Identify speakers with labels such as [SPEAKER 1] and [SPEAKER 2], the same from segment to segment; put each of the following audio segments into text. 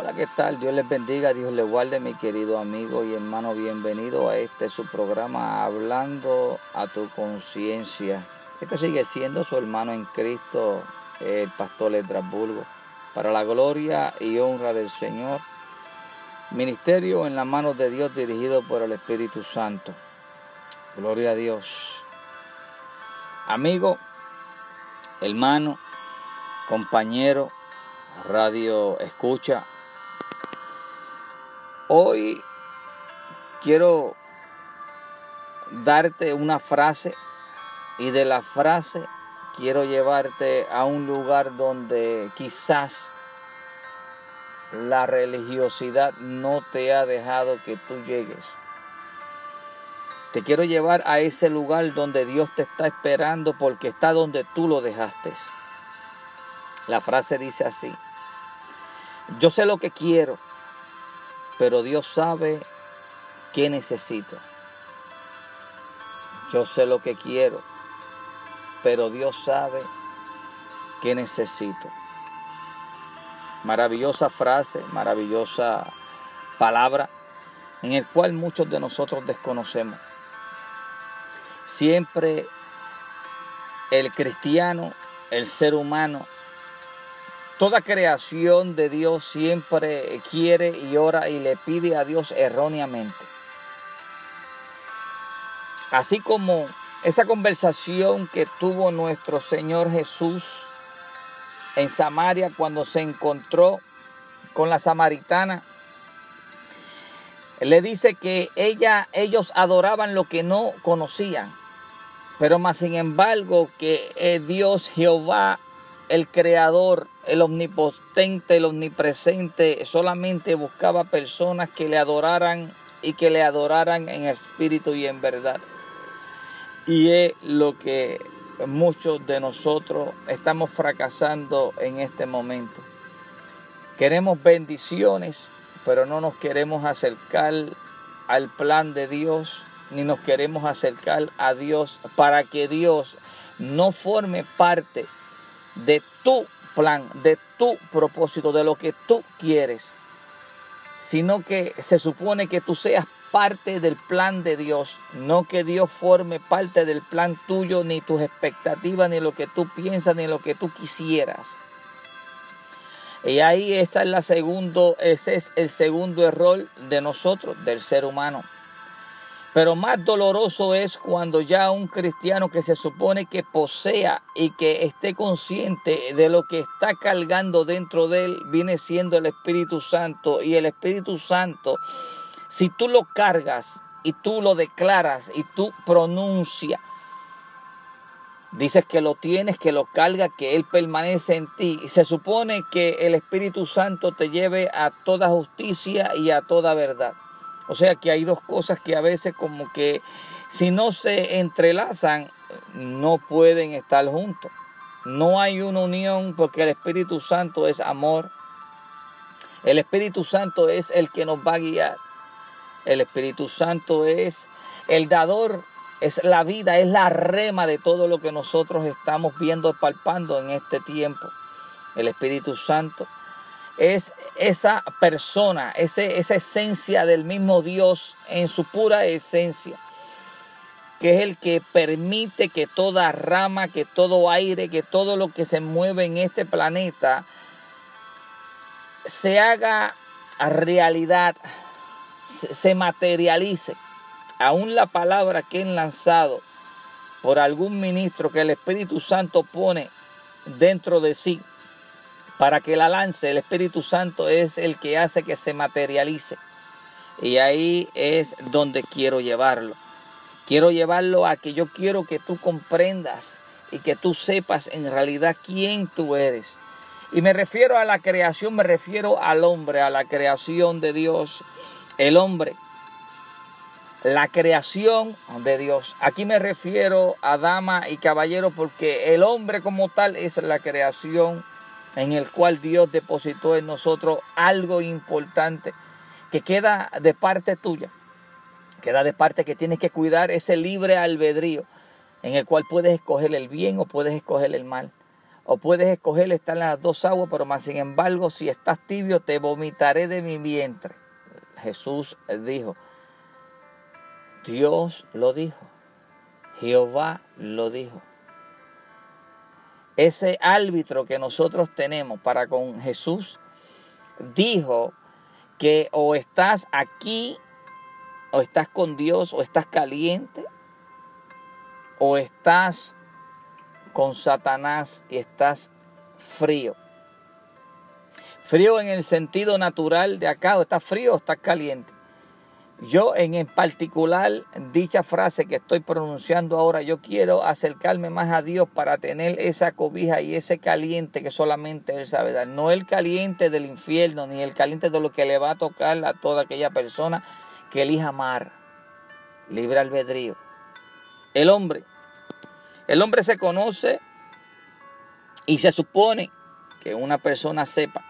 [SPEAKER 1] Hola, ¿qué tal? Dios les bendiga, Dios les guarde, mi querido amigo y hermano. Bienvenido a este su programa Hablando a tu conciencia. Este sigue siendo su hermano en Cristo, el pastor Estrasburgo. Para la gloria y honra del Señor. Ministerio en las manos de Dios dirigido por el Espíritu Santo. Gloria a Dios. Amigo, hermano, compañero, radio escucha, Hoy quiero darte una frase y de la frase quiero llevarte a un lugar donde quizás la religiosidad no te ha dejado que tú llegues. Te quiero llevar a ese lugar donde Dios te está esperando porque está donde tú lo dejaste. La frase dice así, yo sé lo que quiero pero Dios sabe qué necesito. Yo sé lo que quiero, pero Dios sabe qué necesito. Maravillosa frase, maravillosa palabra en el cual muchos de nosotros desconocemos. Siempre el cristiano, el ser humano, Toda creación de Dios siempre quiere y ora y le pide a Dios erróneamente. Así como esa conversación que tuvo nuestro Señor Jesús en Samaria cuando se encontró con la samaritana, le dice que ella, ellos adoraban lo que no conocían, pero más sin embargo que eh, Dios Jehová el creador, el omnipotente, el omnipresente, solamente buscaba personas que le adoraran y que le adoraran en espíritu y en verdad. Y es lo que muchos de nosotros estamos fracasando en este momento. Queremos bendiciones, pero no nos queremos acercar al plan de Dios, ni nos queremos acercar a Dios para que Dios no forme parte de tu plan, de tu propósito, de lo que tú quieres, sino que se supone que tú seas parte del plan de Dios, no que Dios forme parte del plan tuyo, ni tus expectativas, ni lo que tú piensas, ni lo que tú quisieras. Y ahí está la segundo, ese es el segundo error de nosotros, del ser humano. Pero más doloroso es cuando ya un cristiano que se supone que posea y que esté consciente de lo que está cargando dentro de él viene siendo el Espíritu Santo. Y el Espíritu Santo, si tú lo cargas y tú lo declaras y tú pronuncias, dices que lo tienes, que lo cargas, que Él permanece en ti. Y se supone que el Espíritu Santo te lleve a toda justicia y a toda verdad. O sea que hay dos cosas que a veces como que si no se entrelazan, no pueden estar juntos. No hay una unión porque el Espíritu Santo es amor. El Espíritu Santo es el que nos va a guiar. El Espíritu Santo es el dador, es la vida, es la rema de todo lo que nosotros estamos viendo, palpando en este tiempo. El Espíritu Santo es esa persona, ese, esa esencia del mismo Dios en su pura esencia, que es el que permite que toda rama, que todo aire, que todo lo que se mueve en este planeta se haga realidad, se materialice. Aún la palabra que es lanzado por algún ministro que el Espíritu Santo pone dentro de sí, para que la lance, el Espíritu Santo es el que hace que se materialice. Y ahí es donde quiero llevarlo. Quiero llevarlo a que yo quiero que tú comprendas y que tú sepas en realidad quién tú eres. Y me refiero a la creación, me refiero al hombre, a la creación de Dios. El hombre, la creación de Dios. Aquí me refiero a dama y caballero porque el hombre como tal es la creación en el cual Dios depositó en nosotros algo importante que queda de parte tuya, queda de parte que tienes que cuidar ese libre albedrío en el cual puedes escoger el bien o puedes escoger el mal. O puedes escoger estar en las dos aguas, pero más sin embargo, si estás tibio, te vomitaré de mi vientre. Jesús dijo, Dios lo dijo, Jehová lo dijo. Ese árbitro que nosotros tenemos para con Jesús dijo que o estás aquí, o estás con Dios, o estás caliente, o estás con Satanás y estás frío. Frío en el sentido natural de acá, o estás frío o estás caliente. Yo en, particular, dicha frase que estoy pronunciando ahora, yo quiero acercarme más a Dios para tener esa cobija y ese caliente que solamente Él sabe dar. No el caliente del infierno, ni el caliente de lo que le va a tocar a toda aquella persona que elija amar. Libre albedrío. El hombre. El hombre se conoce y se supone que una persona sepa,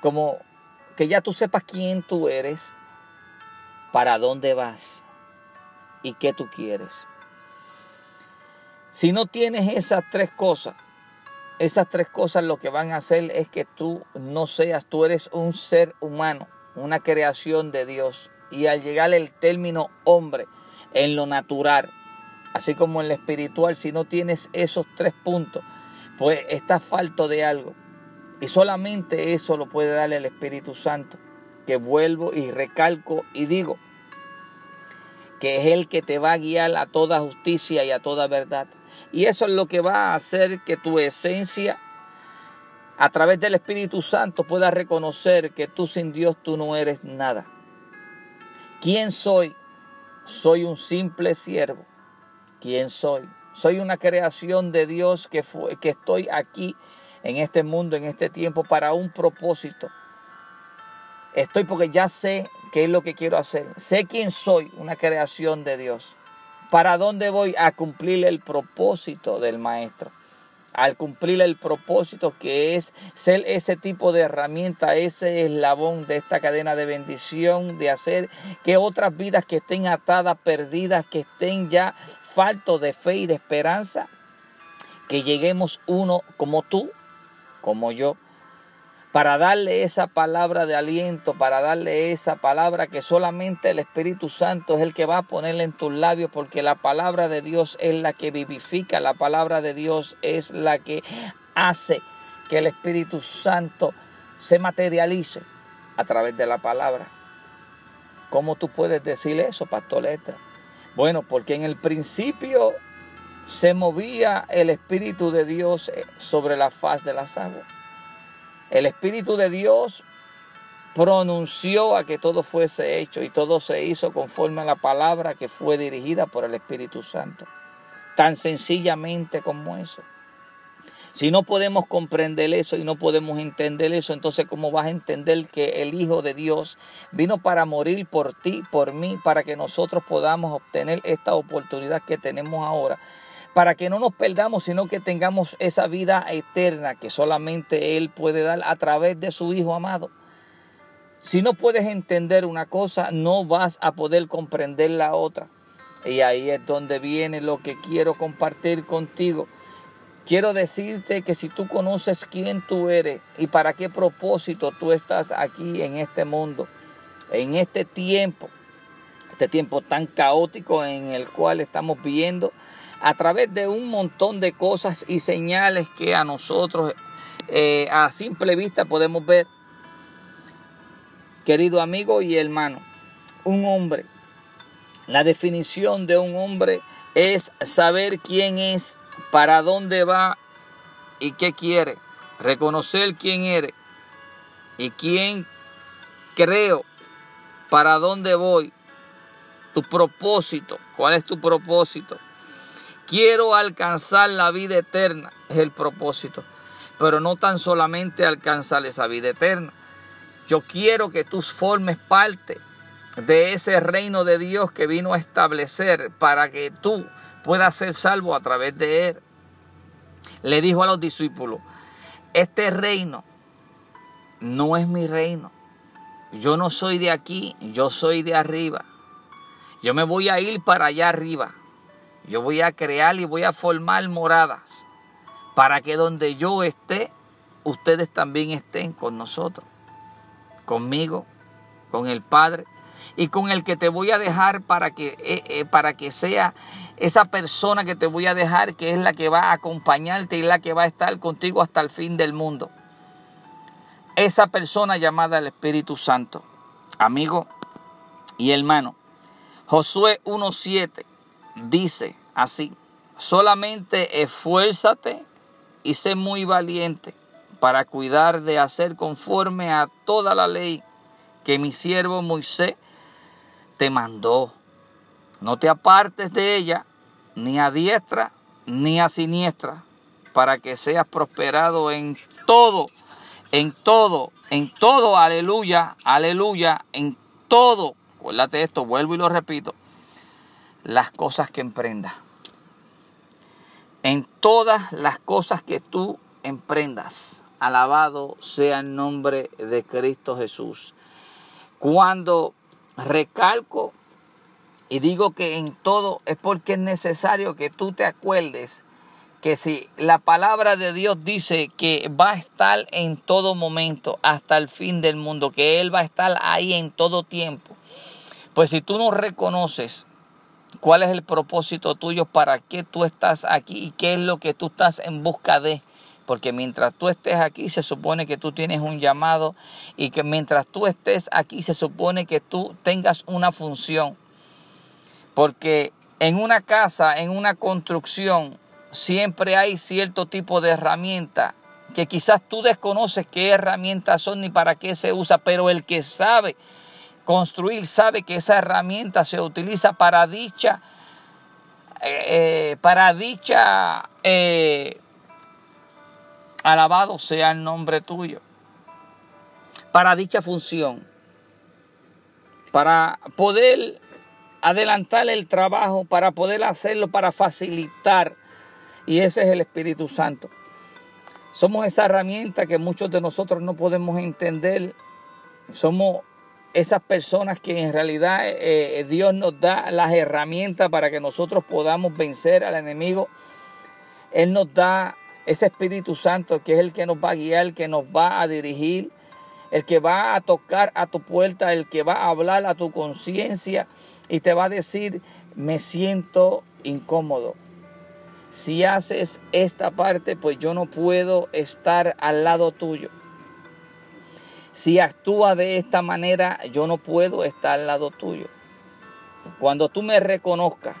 [SPEAKER 1] como que ya tú sepas quién tú eres para dónde vas y qué tú quieres. Si no tienes esas tres cosas, esas tres cosas lo que van a hacer es que tú no seas, tú eres un ser humano, una creación de Dios. Y al llegar el término hombre en lo natural, así como en lo espiritual, si no tienes esos tres puntos, pues estás falto de algo. Y solamente eso lo puede darle el Espíritu Santo que vuelvo y recalco y digo que es el que te va a guiar a toda justicia y a toda verdad. Y eso es lo que va a hacer que tu esencia a través del Espíritu Santo pueda reconocer que tú sin Dios tú no eres nada. ¿Quién soy? Soy un simple siervo. ¿Quién soy? Soy una creación de Dios que, fue, que estoy aquí en este mundo, en este tiempo, para un propósito. Estoy porque ya sé qué es lo que quiero hacer. Sé quién soy, una creación de Dios. ¿Para dónde voy? A cumplir el propósito del Maestro. Al cumplir el propósito que es ser ese tipo de herramienta, ese eslabón de esta cadena de bendición, de hacer que otras vidas que estén atadas, perdidas, que estén ya faltos de fe y de esperanza, que lleguemos uno como tú, como yo, para darle esa palabra de aliento, para darle esa palabra que solamente el Espíritu Santo es el que va a ponerle en tus labios, porque la palabra de Dios es la que vivifica, la palabra de Dios es la que hace que el Espíritu Santo se materialice a través de la palabra. ¿Cómo tú puedes decir eso, Pastor Letra? Bueno, porque en el principio se movía el Espíritu de Dios sobre la faz de las aguas. El Espíritu de Dios pronunció a que todo fuese hecho y todo se hizo conforme a la palabra que fue dirigida por el Espíritu Santo. Tan sencillamente como eso. Si no podemos comprender eso y no podemos entender eso, entonces ¿cómo vas a entender que el Hijo de Dios vino para morir por ti, por mí, para que nosotros podamos obtener esta oportunidad que tenemos ahora para que no nos perdamos, sino que tengamos esa vida eterna que solamente Él puede dar a través de su Hijo amado. Si no puedes entender una cosa, no vas a poder comprender la otra. Y ahí es donde viene lo que quiero compartir contigo. Quiero decirte que si tú conoces quién tú eres y para qué propósito tú estás aquí en este mundo, en este tiempo, este tiempo tan caótico en el cual estamos viviendo, a través de un montón de cosas y señales que a nosotros eh, a simple vista podemos ver. Querido amigo y hermano, un hombre, la definición de un hombre es saber quién es, para dónde va y qué quiere, reconocer quién eres y quién creo, para dónde voy, tu propósito, cuál es tu propósito Quiero alcanzar la vida eterna, es el propósito. Pero no tan solamente alcanzar esa vida eterna. Yo quiero que tú formes parte de ese reino de Dios que vino a establecer para que tú puedas ser salvo a través de él. Le dijo a los discípulos, este reino no es mi reino. Yo no soy de aquí, yo soy de arriba. Yo me voy a ir para allá arriba. Yo voy a crear y voy a formar moradas para que donde yo esté, ustedes también estén con nosotros, conmigo, con el Padre y con el que te voy a dejar para que, eh, eh, para que sea esa persona que te voy a dejar, que es la que va a acompañarte y la que va a estar contigo hasta el fin del mundo. Esa persona llamada el Espíritu Santo. Amigo y hermano, Josué 1.7 dice así, solamente esfuérzate y sé muy valiente para cuidar de hacer conforme a toda la ley que mi siervo Moisés te mandó. No te apartes de ella, ni a diestra ni a siniestra, para que seas prosperado en todo, en todo, en todo, aleluya, aleluya, en todo. Acuérdate esto, vuelvo y lo repito. Las cosas que emprendas. En todas las cosas que tú emprendas. Alabado sea el nombre de Cristo Jesús. Cuando recalco y digo que en todo es porque es necesario que tú te acuerdes que si la palabra de Dios dice que va a estar en todo momento hasta el fin del mundo, que Él va a estar ahí en todo tiempo, pues si tú no reconoces cuál es el propósito tuyo, para qué tú estás aquí y qué es lo que tú estás en busca de, porque mientras tú estés aquí se supone que tú tienes un llamado y que mientras tú estés aquí se supone que tú tengas una función. Porque en una casa, en una construcción, siempre hay cierto tipo de herramienta que quizás tú desconoces qué herramientas son ni para qué se usa, pero el que sabe construir sabe que esa herramienta se utiliza para dicha, eh, eh, para dicha eh, Alabado sea el nombre tuyo. Para dicha función. Para poder adelantar el trabajo, para poder hacerlo, para facilitar. Y ese es el Espíritu Santo. Somos esa herramienta que muchos de nosotros no podemos entender. Somos esas personas que en realidad eh, Dios nos da las herramientas para que nosotros podamos vencer al enemigo. Él nos da ese Espíritu Santo que es el que nos va a guiar, el que nos va a dirigir, el que va a tocar a tu puerta, el que va a hablar a tu conciencia y te va a decir, me siento incómodo. Si haces esta parte, pues yo no puedo estar al lado tuyo. Si actúa de esta manera, yo no puedo estar al lado tuyo. Cuando tú me reconozcas,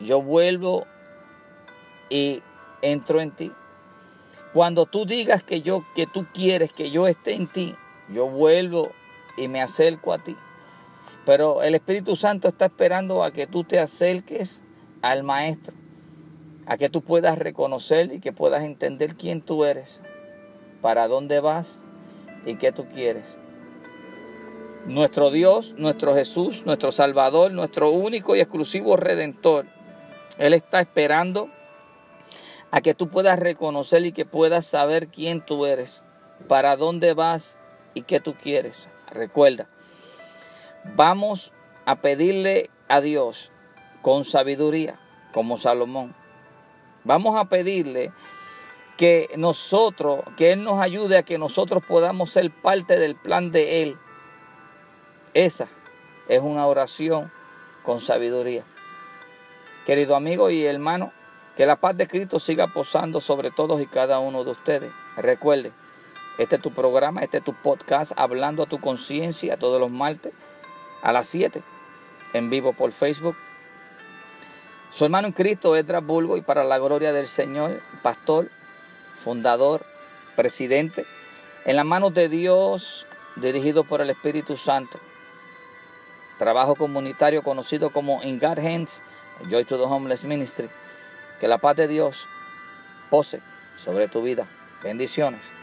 [SPEAKER 1] yo vuelvo y entro en ti. Cuando tú digas que yo que tú quieres que yo esté en ti, yo vuelvo y me acerco a ti. Pero el Espíritu Santo está esperando a que tú te acerques al maestro, a que tú puedas reconocer y que puedas entender quién tú eres, para dónde vas y qué tú quieres. Nuestro Dios, nuestro Jesús, nuestro Salvador, nuestro único y exclusivo redentor, Él está esperando a que tú puedas reconocer y que puedas saber quién tú eres, para dónde vas y qué tú quieres. Recuerda, vamos a pedirle a Dios con sabiduría, como Salomón. Vamos a pedirle que nosotros, que Él nos ayude a que nosotros podamos ser parte del plan de Él. Esa es una oración con sabiduría. Querido amigo y hermano, que la paz de Cristo siga posando sobre todos y cada uno de ustedes. Recuerde, este es tu programa, este es tu podcast, hablando a tu conciencia todos los martes a las 7 en vivo por Facebook. Su hermano en Cristo, Edras Bulgo, y para la gloria del Señor, pastor, fundador, presidente, en las manos de Dios, dirigido por el Espíritu Santo. Trabajo comunitario conocido como In Hands, Joy to the Homeless Ministry. Que la paz de Dios pose sobre tu vida. Bendiciones.